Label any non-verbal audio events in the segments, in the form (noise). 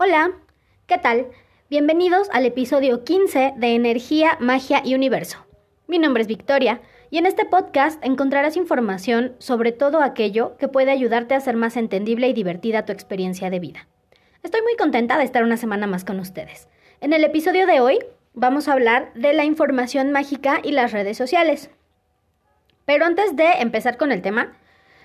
Hola, ¿qué tal? Bienvenidos al episodio 15 de Energía, Magia y Universo. Mi nombre es Victoria y en este podcast encontrarás información sobre todo aquello que puede ayudarte a hacer más entendible y divertida tu experiencia de vida. Estoy muy contenta de estar una semana más con ustedes. En el episodio de hoy vamos a hablar de la información mágica y las redes sociales. Pero antes de empezar con el tema,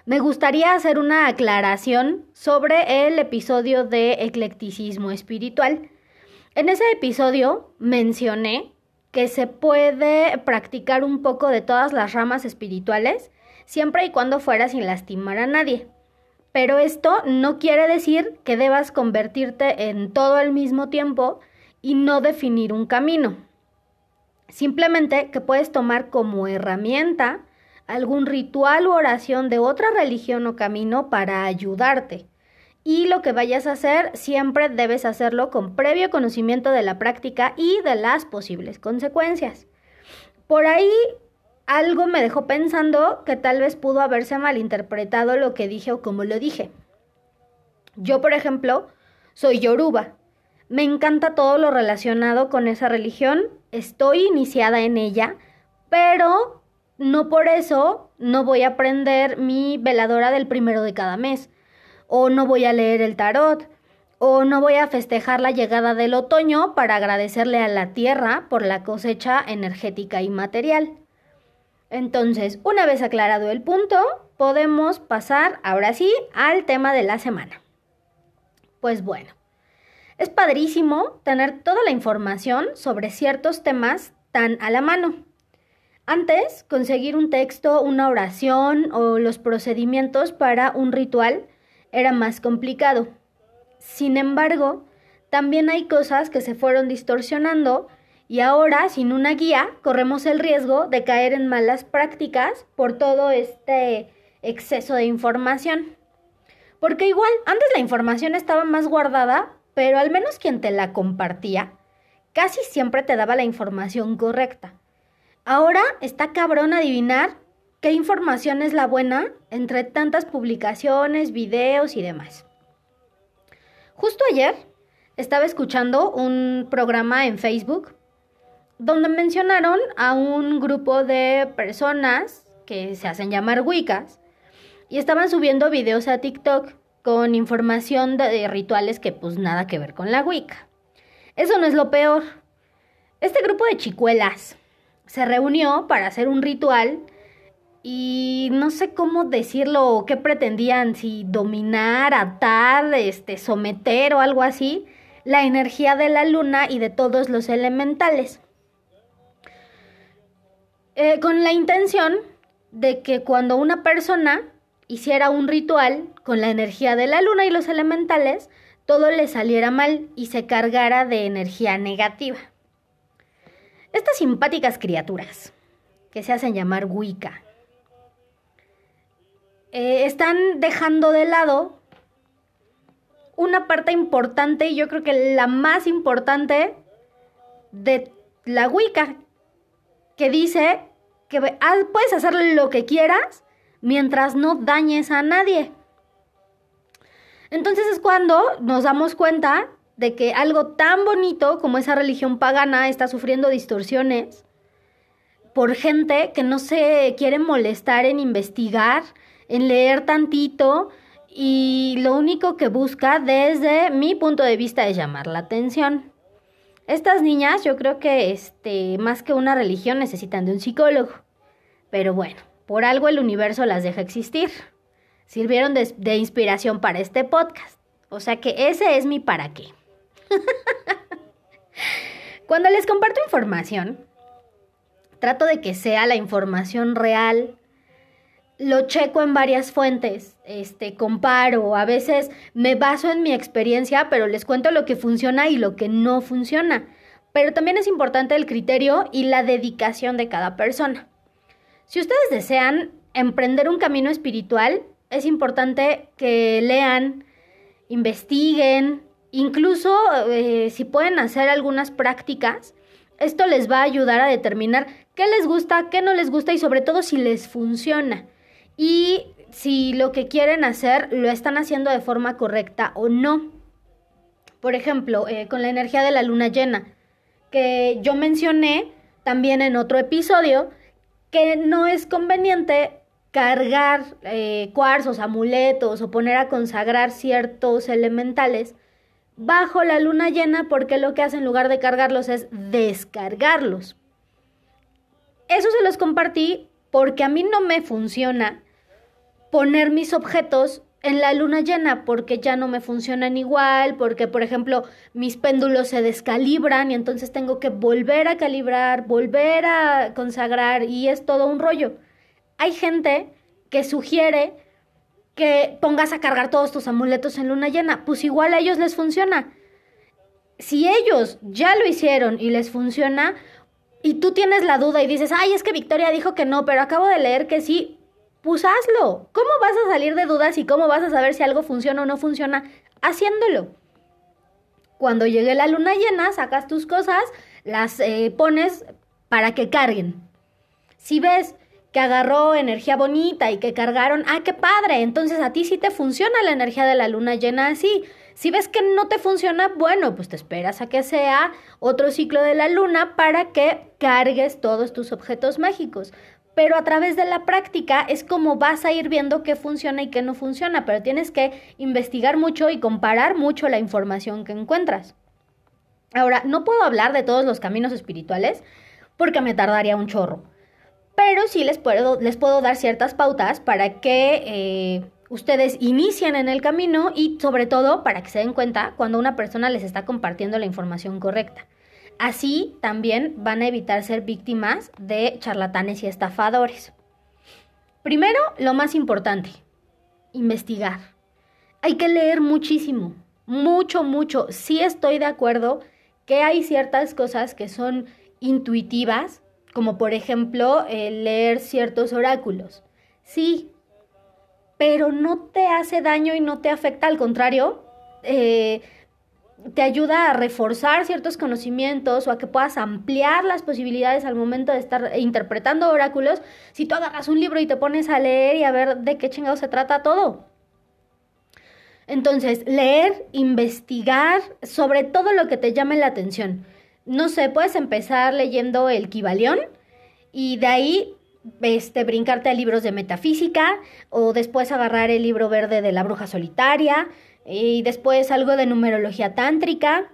me gustaría hacer una aclaración sobre el episodio de eclecticismo espiritual. En ese episodio mencioné que se puede practicar un poco de todas las ramas espirituales siempre y cuando fuera sin lastimar a nadie. Pero esto no quiere decir que debas convertirte en todo al mismo tiempo y no definir un camino. Simplemente que puedes tomar como herramienta algún ritual u oración de otra religión o camino para ayudarte. Y lo que vayas a hacer, siempre debes hacerlo con previo conocimiento de la práctica y de las posibles consecuencias. Por ahí algo me dejó pensando que tal vez pudo haberse malinterpretado lo que dije o como lo dije. Yo, por ejemplo, soy yoruba. Me encanta todo lo relacionado con esa religión, estoy iniciada en ella, pero no por eso no voy a aprender mi veladora del primero de cada mes, o no voy a leer el tarot, o no voy a festejar la llegada del otoño para agradecerle a la tierra por la cosecha energética y material. Entonces, una vez aclarado el punto, podemos pasar ahora sí al tema de la semana. Pues bueno, es padrísimo tener toda la información sobre ciertos temas tan a la mano. Antes, conseguir un texto, una oración o los procedimientos para un ritual era más complicado. Sin embargo, también hay cosas que se fueron distorsionando y ahora, sin una guía, corremos el riesgo de caer en malas prácticas por todo este exceso de información. Porque igual, antes la información estaba más guardada, pero al menos quien te la compartía, casi siempre te daba la información correcta. Ahora está cabrón adivinar qué información es la buena entre tantas publicaciones, videos y demás. Justo ayer estaba escuchando un programa en Facebook donde mencionaron a un grupo de personas que se hacen llamar Wiccas y estaban subiendo videos a TikTok con información de rituales que pues nada que ver con la Wicca. Eso no es lo peor. Este grupo de chicuelas se reunió para hacer un ritual y no sé cómo decirlo o qué pretendían, si dominar, atar, este, someter o algo así, la energía de la luna y de todos los elementales. Eh, con la intención de que cuando una persona hiciera un ritual con la energía de la luna y los elementales, todo le saliera mal y se cargara de energía negativa. Estas simpáticas criaturas, que se hacen llamar Wicca, eh, están dejando de lado una parte importante, y yo creo que la más importante de la Wicca, que dice que puedes hacer lo que quieras mientras no dañes a nadie. Entonces es cuando nos damos cuenta de que algo tan bonito como esa religión pagana está sufriendo distorsiones por gente que no se quiere molestar en investigar, en leer tantito y lo único que busca desde mi punto de vista es llamar la atención. Estas niñas yo creo que este, más que una religión necesitan de un psicólogo. Pero bueno, por algo el universo las deja existir. Sirvieron de, de inspiración para este podcast. O sea que ese es mi para qué. (laughs) Cuando les comparto información, trato de que sea la información real. Lo checo en varias fuentes, este, comparo, a veces me baso en mi experiencia, pero les cuento lo que funciona y lo que no funciona. Pero también es importante el criterio y la dedicación de cada persona. Si ustedes desean emprender un camino espiritual, es importante que lean, investiguen, Incluso eh, si pueden hacer algunas prácticas, esto les va a ayudar a determinar qué les gusta, qué no les gusta y sobre todo si les funciona. Y si lo que quieren hacer lo están haciendo de forma correcta o no. Por ejemplo, eh, con la energía de la luna llena, que yo mencioné también en otro episodio, que no es conveniente cargar eh, cuarzos, amuletos o poner a consagrar ciertos elementales bajo la luna llena porque lo que hace en lugar de cargarlos es descargarlos. Eso se los compartí porque a mí no me funciona poner mis objetos en la luna llena porque ya no me funcionan igual, porque por ejemplo mis péndulos se descalibran y entonces tengo que volver a calibrar, volver a consagrar y es todo un rollo. Hay gente que sugiere que pongas a cargar todos tus amuletos en luna llena, pues igual a ellos les funciona. Si ellos ya lo hicieron y les funciona, y tú tienes la duda y dices, ay, es que Victoria dijo que no, pero acabo de leer que sí, pues hazlo. ¿Cómo vas a salir de dudas y cómo vas a saber si algo funciona o no funciona? Haciéndolo. Cuando llegue la luna llena, sacas tus cosas, las eh, pones para que carguen. Si ves que agarró energía bonita y que cargaron, ah, qué padre, entonces a ti sí te funciona la energía de la luna llena así. Si ves que no te funciona, bueno, pues te esperas a que sea otro ciclo de la luna para que cargues todos tus objetos mágicos. Pero a través de la práctica es como vas a ir viendo qué funciona y qué no funciona, pero tienes que investigar mucho y comparar mucho la información que encuentras. Ahora, no puedo hablar de todos los caminos espirituales porque me tardaría un chorro pero sí les puedo, les puedo dar ciertas pautas para que eh, ustedes inicien en el camino y sobre todo para que se den cuenta cuando una persona les está compartiendo la información correcta. Así también van a evitar ser víctimas de charlatanes y estafadores. Primero, lo más importante, investigar. Hay que leer muchísimo, mucho, mucho. Sí estoy de acuerdo que hay ciertas cosas que son intuitivas, como por ejemplo leer ciertos oráculos. Sí, pero no te hace daño y no te afecta, al contrario, eh, te ayuda a reforzar ciertos conocimientos o a que puedas ampliar las posibilidades al momento de estar interpretando oráculos si tú agarras un libro y te pones a leer y a ver de qué chingado se trata todo. Entonces, leer, investigar sobre todo lo que te llame la atención no sé, puedes empezar leyendo el Kibalión y de ahí este, brincarte a libros de metafísica o después agarrar el libro verde de la bruja solitaria y después algo de numerología tántrica.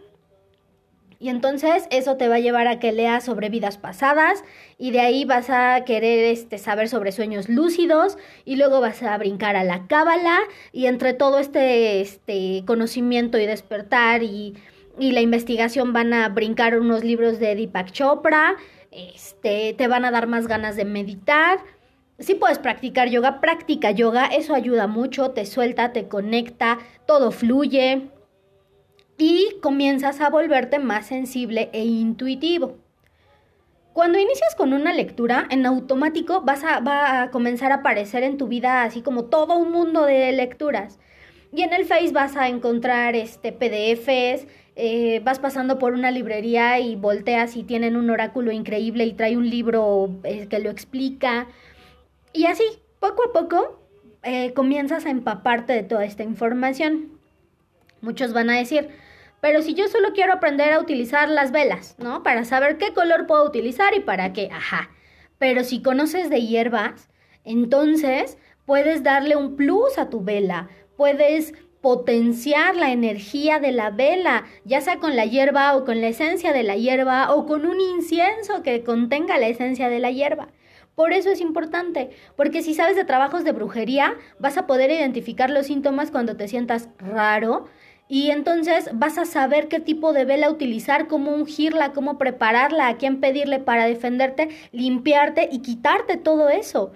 Y entonces eso te va a llevar a que leas sobre vidas pasadas y de ahí vas a querer este, saber sobre sueños lúcidos y luego vas a brincar a la cábala y entre todo este, este conocimiento y despertar y y la investigación van a brincar unos libros de Deepak Chopra, este, te van a dar más ganas de meditar. Si puedes practicar yoga, practica yoga, eso ayuda mucho, te suelta, te conecta, todo fluye y comienzas a volverte más sensible e intuitivo. Cuando inicias con una lectura, en automático vas a, va a comenzar a aparecer en tu vida así como todo un mundo de lecturas. Y en el Face vas a encontrar este, PDFs, eh, vas pasando por una librería y volteas y tienen un oráculo increíble y trae un libro eh, que lo explica. Y así, poco a poco, eh, comienzas a empaparte de toda esta información. Muchos van a decir, pero si yo solo quiero aprender a utilizar las velas, ¿no? Para saber qué color puedo utilizar y para qué, ajá. Pero si conoces de hierbas, entonces puedes darle un plus a tu vela, puedes potenciar la energía de la vela, ya sea con la hierba o con la esencia de la hierba o con un incienso que contenga la esencia de la hierba. Por eso es importante, porque si sabes de trabajos de brujería, vas a poder identificar los síntomas cuando te sientas raro y entonces vas a saber qué tipo de vela utilizar, cómo ungirla, cómo prepararla, a quién pedirle para defenderte, limpiarte y quitarte todo eso.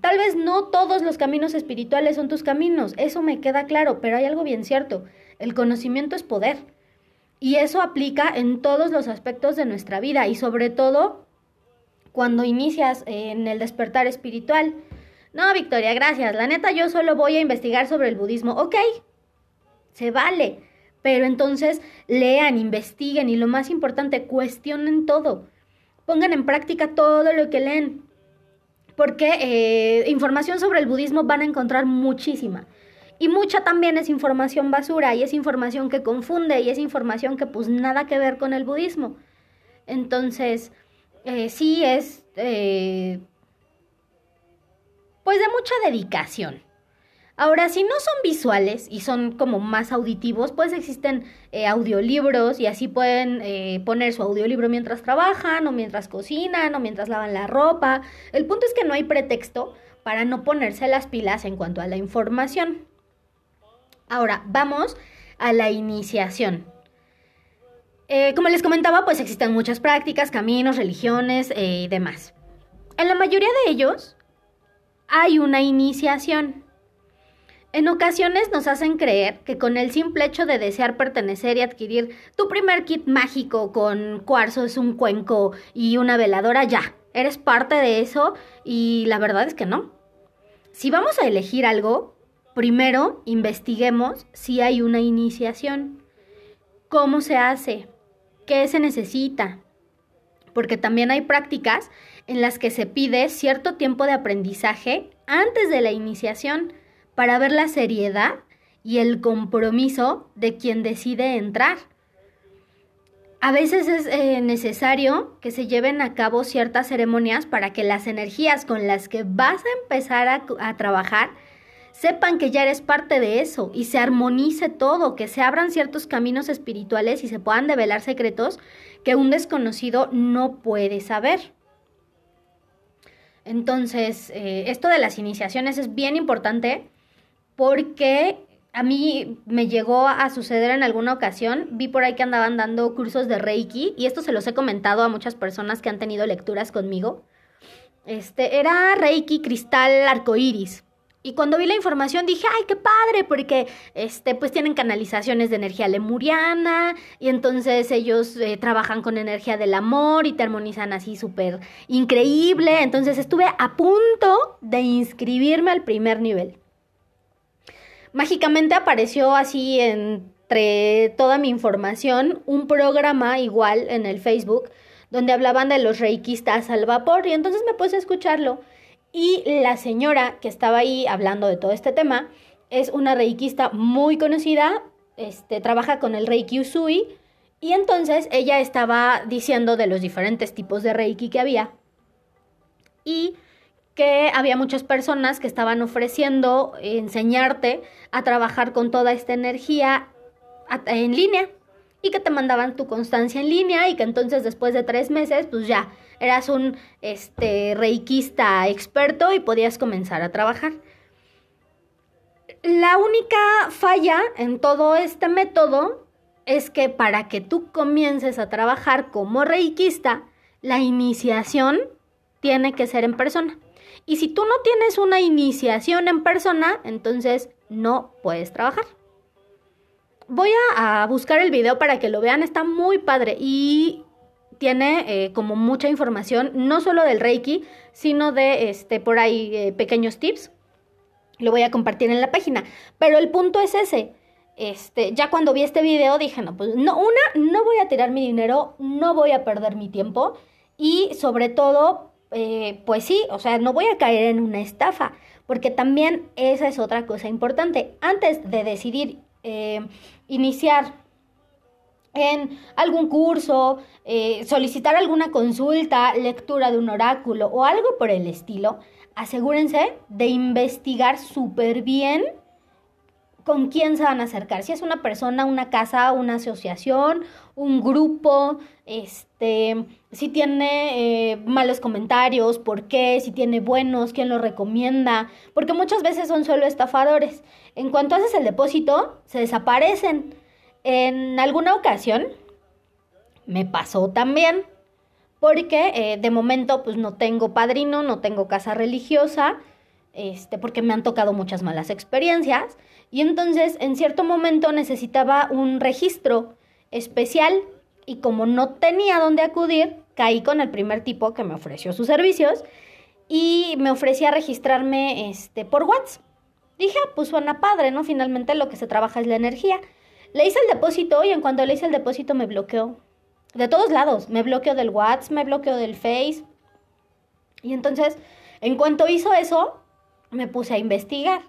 Tal vez no todos los caminos espirituales son tus caminos, eso me queda claro, pero hay algo bien cierto, el conocimiento es poder. Y eso aplica en todos los aspectos de nuestra vida y sobre todo cuando inicias en el despertar espiritual. No, Victoria, gracias. La neta, yo solo voy a investigar sobre el budismo. Ok, se vale. Pero entonces lean, investiguen y lo más importante, cuestionen todo. Pongan en práctica todo lo que leen porque eh, información sobre el budismo van a encontrar muchísima. Y mucha también es información basura y es información que confunde y es información que pues nada que ver con el budismo. Entonces, eh, sí es eh, pues de mucha dedicación. Ahora, si no son visuales y son como más auditivos, pues existen eh, audiolibros y así pueden eh, poner su audiolibro mientras trabajan o mientras cocinan o mientras lavan la ropa. El punto es que no hay pretexto para no ponerse las pilas en cuanto a la información. Ahora, vamos a la iniciación. Eh, como les comentaba, pues existen muchas prácticas, caminos, religiones y demás. En la mayoría de ellos hay una iniciación. En ocasiones nos hacen creer que con el simple hecho de desear pertenecer y adquirir tu primer kit mágico con cuarzos, un cuenco y una veladora, ya, eres parte de eso y la verdad es que no. Si vamos a elegir algo, primero investiguemos si hay una iniciación, cómo se hace, qué se necesita, porque también hay prácticas en las que se pide cierto tiempo de aprendizaje antes de la iniciación para ver la seriedad y el compromiso de quien decide entrar. A veces es eh, necesario que se lleven a cabo ciertas ceremonias para que las energías con las que vas a empezar a, trabajar sepan que ya eres parte de eso y se armonice todo, que se abran ciertos caminos espirituales y se puedan develar secretos que un desconocido no puede saber. Entonces, eh, esto de las iniciaciones es bien importante porque a mí me llegó a suceder en alguna ocasión, vi por ahí que andaban dando cursos de Reiki y esto se los he comentado a muchas personas que han tenido lecturas conmigo. Este era Reiki cristal arcoíris. Y cuando vi la información dije, ay, qué padre, porque este, pues tienen canalizaciones de energía lemuriana y entonces ellos eh, trabajan con energía del amor y te armonizan así súper increíble. Entonces estuve a punto de inscribirme al primer nivel mágicamente apareció así entre toda mi información un programa igual en el Facebook donde hablaban de los reikistas al vapor y entonces me puse a escucharlo. Y la señora que estaba ahí hablando de todo este tema es una reikista muy conocida, este, trabaja con el Reiki Usui y entonces ella estaba diciendo de los diferentes tipos de Reiki que había. Y que había muchas personas que estaban ofreciendo enseñarte a trabajar con toda esta energía en línea y que te mandaban tu constancia en línea y que entonces después de tres meses pues ya eras un este reikista experto y podías comenzar a trabajar. La única falla en todo este método es que para que tú comiences a trabajar como reikista, la iniciación tiene que ser en persona. Y si tú no tienes una iniciación en persona, entonces no puedes trabajar. Voy a, buscar el video para que lo vean, está muy padre y tiene eh, como mucha información, no solo del Reiki, sino de este, por ahí eh, pequeños tips. Lo voy a compartir en la página. Pero el punto es ese. Este, ya cuando vi este video dije, no, pues no, una, no voy a tirar mi dinero, no voy a perder mi tiempo y sobre todo eh, pues sí, o sea, no voy a caer en una estafa, porque también esa es otra cosa importante. Antes de decidir eh, iniciar en algún curso, eh, solicitar alguna consulta, lectura de un oráculo o algo por el estilo, asegúrense de investigar súper bien con quién se van a acercar. Si es una persona, una casa, una asociación, un grupo, este, si tiene eh, malos comentarios, por qué, si tiene buenos, quién lo recomienda, porque muchas veces son solo estafadores. En cuanto haces el depósito, se desaparecen. En alguna ocasión me pasó también, porque eh, de momento pues no tengo padrino, no tengo casa religiosa, este, porque me han tocado muchas malas experiencias y entonces en cierto momento necesitaba un registro especial y como no tenía dónde acudir, caí con el primer tipo que me ofreció sus servicios y me ofrecía registrarme este, por WhatsApp. Dije, ah, pues suena padre, ¿no? Finalmente lo que se trabaja es la energía. Le hice el depósito y en cuanto le hice el depósito me bloqueó. De todos lados, me bloqueó del WhatsApp, me bloqueó del Face. Y entonces, en cuanto hizo eso, me puse a investigar.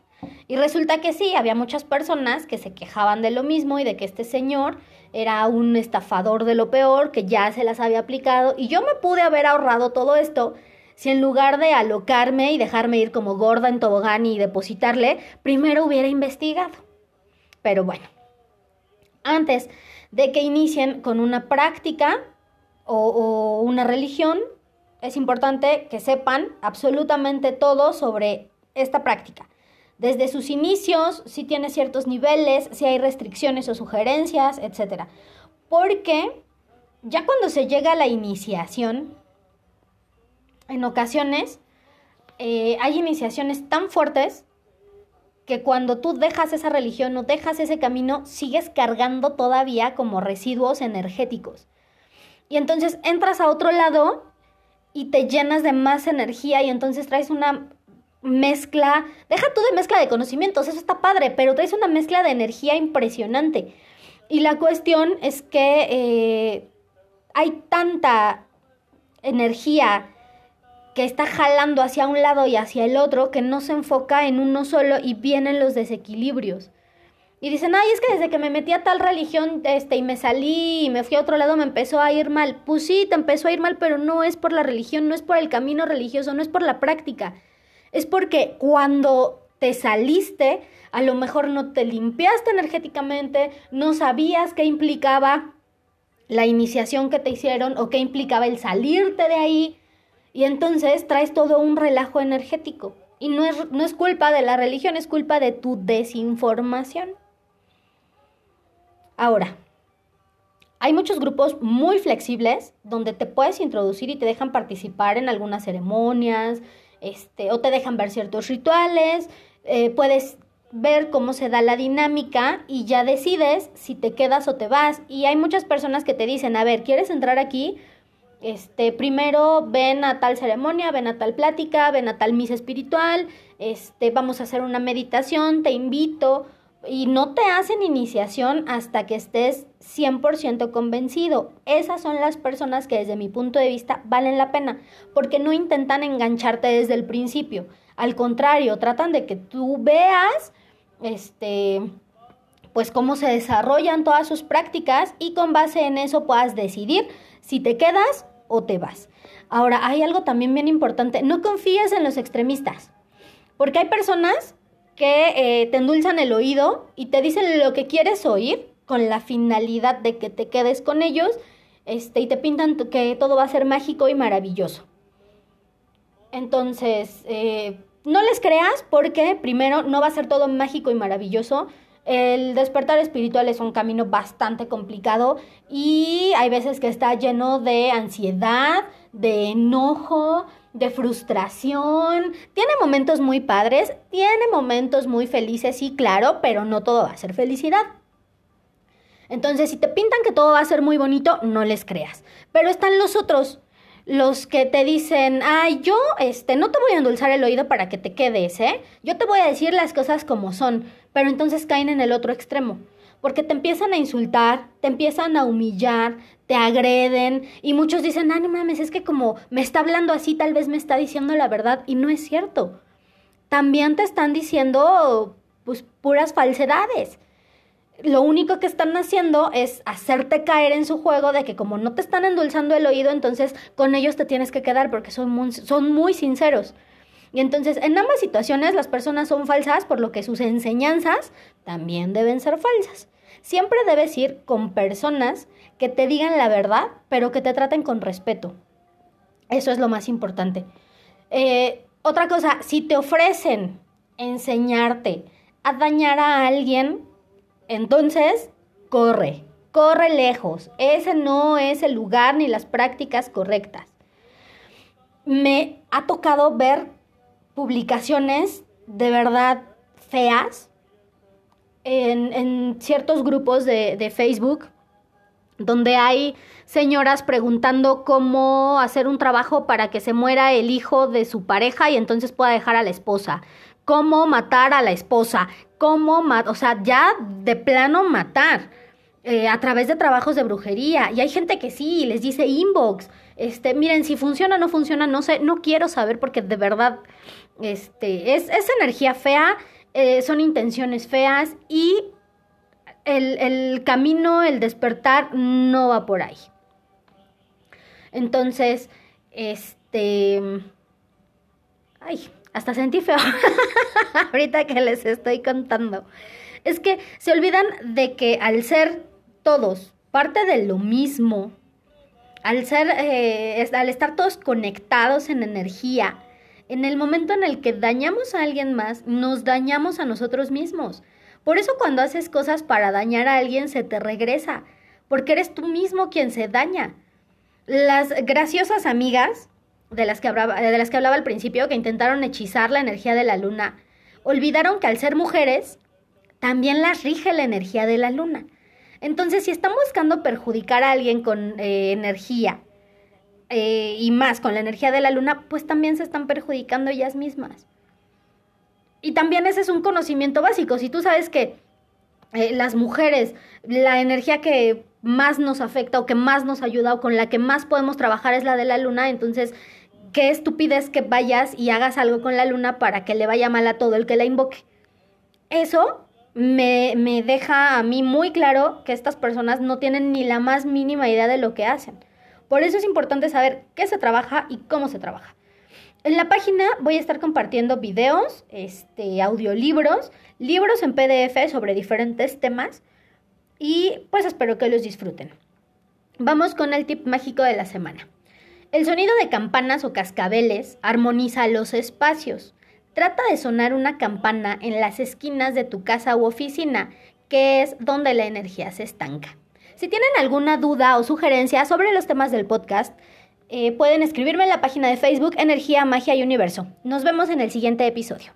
Y resulta que sí, había muchas personas que se quejaban de lo mismo y de que este señor era un estafador de lo peor, que ya se las había aplicado y yo me pude haber ahorrado todo esto si en lugar de alocarme y dejarme ir como gorda en tobogán y depositarle, primero hubiera investigado. Pero bueno, antes de que inicien con una práctica o, una religión, es importante que sepan absolutamente todo sobre esta práctica. Desde sus inicios, si tiene ciertos niveles, si hay restricciones o sugerencias, etc. Porque ya cuando se llega a la iniciación, en ocasiones eh, hay iniciaciones tan fuertes que cuando tú dejas esa religión o dejas ese camino, sigues cargando todavía como residuos energéticos. Y entonces entras a otro lado y te llenas de más energía y entonces traes una mezcla, deja tú de mezcla de conocimientos, eso está padre, pero traes una mezcla de energía impresionante. Y la cuestión es que eh, hay tanta energía que está jalando hacia un lado y hacia el otro, que no se enfoca en uno solo y vienen los desequilibrios. Y dicen, ay, es que desde que me metí a tal religión este, y me salí y me fui a otro lado me empezó a ir mal. Pues sí, te empezó a ir mal, pero no es por la religión, no es por el camino religioso, no es por la práctica. Es porque cuando te saliste, a lo mejor no te limpiaste energéticamente, no sabías qué implicaba la iniciación que te hicieron o qué implicaba el salirte de ahí y entonces traes todo un relajo energético. Y no es, no es culpa de la religión, es culpa de tu desinformación. Ahora, hay muchos grupos muy flexibles donde te puedes introducir y te dejan participar en algunas ceremonias, este, o te dejan ver ciertos rituales, eh, puedes ver cómo se da la dinámica y ya decides si te quedas o te vas. Y hay muchas personas que te dicen, a ver, ¿quieres entrar aquí? este, primero ven a tal ceremonia, ven a tal plática, ven a tal misa espiritual, este, vamos a hacer una meditación, te invito, y no te hacen iniciación hasta que estés 100% convencido. Esas son las personas que desde mi punto de vista valen la pena, porque no intentan engancharte desde el principio. Al contrario, tratan de que tú veas, este, pues cómo se desarrollan todas sus prácticas y con base en eso puedas decidir si te quedas o te vas. Ahora, hay algo también bien importante, no confíes en los extremistas, porque hay personas que eh, te endulzan el oído y te dicen lo que quieres oír con la finalidad de que te quedes con ellos este, y te pintan que todo va a ser mágico y maravilloso. Entonces, eh, no les creas porque primero no va a ser todo mágico y maravilloso, el despertar espiritual es un camino bastante complicado y hay veces que está lleno de ansiedad, de enojo, de frustración. Tiene momentos muy padres, tiene momentos muy felices, sí, claro, pero no todo va a ser felicidad. Entonces, si te pintan que todo va a ser muy bonito, no les creas. Pero están los otros, los que te dicen, ay, yo este, no te voy a endulzar el oído para que te quedes, ¿eh? Yo te voy a decir las cosas como son, pero entonces caen en el otro extremo, porque te empiezan a insultar, te empiezan a humillar, te agreden, y muchos dicen, ay, no mames, es que como me está hablando así, tal vez me está diciendo la verdad, y no es cierto. También te están diciendo, pues, puras falsedades lo único que están haciendo es hacerte caer en su juego de que como no te están endulzando el oído, entonces con ellos te tienes que quedar porque son muy, son muy sinceros. Y entonces en ambas situaciones las personas son falsas, por lo que sus enseñanzas también deben ser falsas. Siempre debes ir con personas que te digan la verdad, pero que te traten con respeto. Eso es lo más importante. Eh, otra cosa, si te ofrecen enseñarte a dañar a alguien, entonces, corre, corre lejos. Ese no es el lugar ni las prácticas correctas. Me ha tocado ver publicaciones de verdad feas en, ciertos grupos de, de Facebook donde hay señoras preguntando cómo hacer un trabajo para que se muera el hijo de su pareja y entonces pueda dejar a la esposa, cómo matar a la esposa, cómo matar, o sea, ya de plano matar. Eh, a través de trabajos de brujería. Y hay gente que sí, les dice inbox. Este, miren, si funciona o no funciona, no sé, no quiero saber porque de verdad, este, es, es energía fea eh, son intenciones feas y el, el camino, el despertar no va por ahí. Entonces, este... Ay, hasta sentí feo (laughs) ahorita que les estoy contando. Es que se olvidan de que al ser todos parte de lo mismo, al ser, eh, al estar todos conectados en energía, en el momento en el que dañamos a alguien más, nos dañamos a nosotros mismos. Por eso cuando haces cosas para dañar a alguien se te regresa, porque eres tú mismo quien se daña. Las graciosas amigas de las que hablaba, de las que hablaba al principio, que intentaron hechizar la energía de la luna, olvidaron que al ser mujeres, también las rige la energía de la luna. Entonces, si están buscando perjudicar a alguien con eh, energía eh, y más con la energía de la luna, pues también se están perjudicando ellas mismas. Y también ese es un conocimiento básico. Si tú sabes que eh, las mujeres, la energía que más nos afecta o que más nos ayuda o con la que más podemos trabajar es la de la luna, entonces qué estupidez que vayas y hagas algo con la luna para que le vaya mal a todo el que la invoque. Eso me, me, deja a mí muy claro que estas personas no tienen ni la más mínima idea de lo que hacen. Por eso es importante saber qué se trabaja y cómo se trabaja. En la página voy a estar compartiendo videos, este, audiolibros, libros en PDF sobre diferentes temas y pues espero que los disfruten. Vamos con el tip mágico de la semana. El sonido de campanas o cascabeles armoniza los espacios. Trata de sonar una campana en las esquinas de tu casa u oficina, que es donde la energía se estanca. Si tienen alguna duda o sugerencia sobre los temas del podcast, eh, pueden escribirme en la página de Facebook Energía, Magia y Universo. Nos vemos en el siguiente episodio.